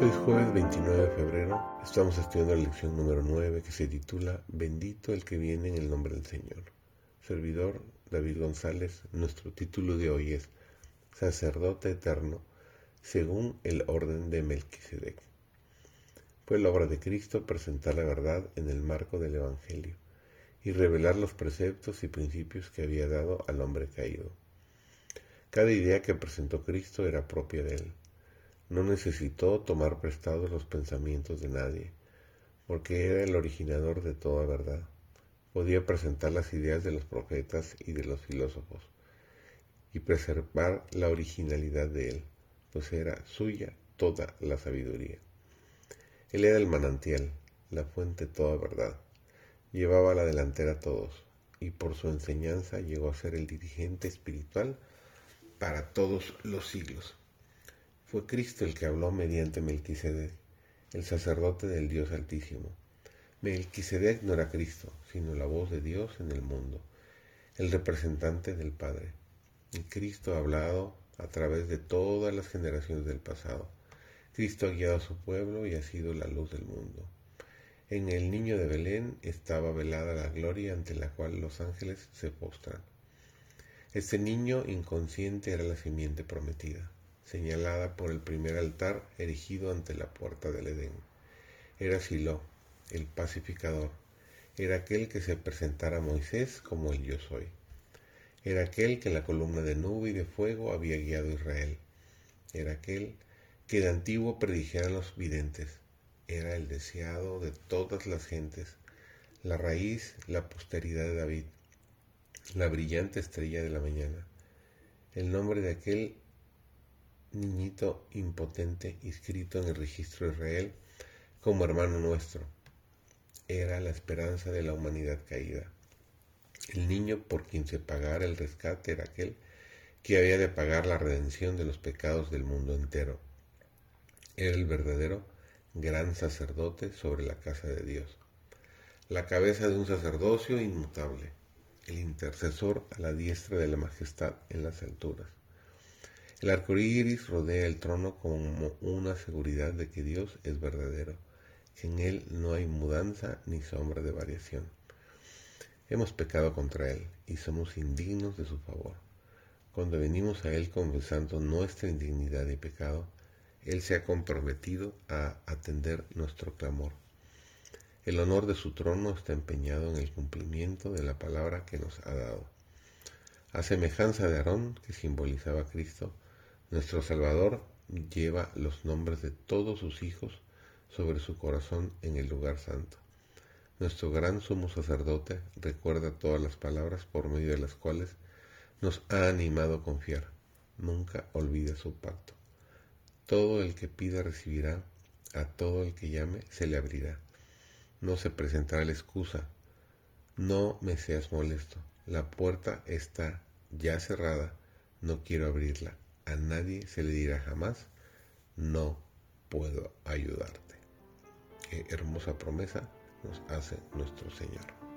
Hoy es jueves 29 de febrero. Estamos estudiando la lección número 9 que se titula Bendito el que viene en el nombre del Señor. Servidor David González, nuestro título de hoy es Sacerdote Eterno según el orden de Melquisedec. Fue la obra de Cristo presentar la verdad en el marco del Evangelio y revelar los preceptos y principios que había dado al hombre caído. Cada idea que presentó Cristo era propia de él no necesitó tomar prestados los pensamientos de nadie, porque era el originador de toda verdad. Podía presentar las ideas de los profetas y de los filósofos y preservar la originalidad de él, pues era suya toda la sabiduría. Él era el manantial, la fuente de toda verdad. Llevaba la delantera a todos, y por su enseñanza llegó a ser el dirigente espiritual para todos los siglos. Fue Cristo el que habló mediante Melquisedec, el sacerdote del Dios Altísimo. Melquisedec no era Cristo, sino la voz de Dios en el mundo, el representante del Padre. Y Cristo ha hablado a través de todas las generaciones del pasado. Cristo ha guiado a su pueblo y ha sido la luz del mundo. En el niño de Belén estaba velada la gloria ante la cual los ángeles se postran. Este niño inconsciente era la simiente prometida señalada por el primer altar erigido ante la puerta del Edén. Era Silo, el pacificador, era aquel que se presentara a Moisés como el yo soy. Era aquel que la columna de nube y de fuego había guiado a Israel. Era aquel que de antiguo predijeran los videntes. Era el deseado de todas las gentes, la raíz, la posteridad de David, la brillante estrella de la mañana. El nombre de aquel niñito impotente inscrito en el registro de Israel como hermano nuestro. Era la esperanza de la humanidad caída. El niño por quien se pagara el rescate era aquel que había de pagar la redención de los pecados del mundo entero. Era el verdadero gran sacerdote sobre la casa de Dios, la cabeza de un sacerdocio inmutable, el intercesor a la diestra de la majestad en las alturas. El arco iris rodea el trono como una seguridad de que Dios es verdadero, en Él no hay mudanza ni sombra de variación. Hemos pecado contra Él y somos indignos de su favor. Cuando venimos a Él confesando nuestra indignidad y pecado, Él se ha comprometido a atender nuestro clamor. El honor de su trono está empeñado en el cumplimiento de la palabra que nos ha dado. A semejanza de Aarón, que simbolizaba a Cristo, nuestro Salvador lleva los nombres de todos sus hijos sobre su corazón en el lugar santo. Nuestro gran sumo sacerdote recuerda todas las palabras por medio de las cuales nos ha animado a confiar. Nunca olvida su pacto. Todo el que pida recibirá, a todo el que llame se le abrirá. No se presentará la excusa. No me seas molesto. La puerta está ya cerrada. No quiero abrirla a nadie se le dirá jamás, no puedo ayudarte. Qué hermosa promesa nos hace nuestro Señor.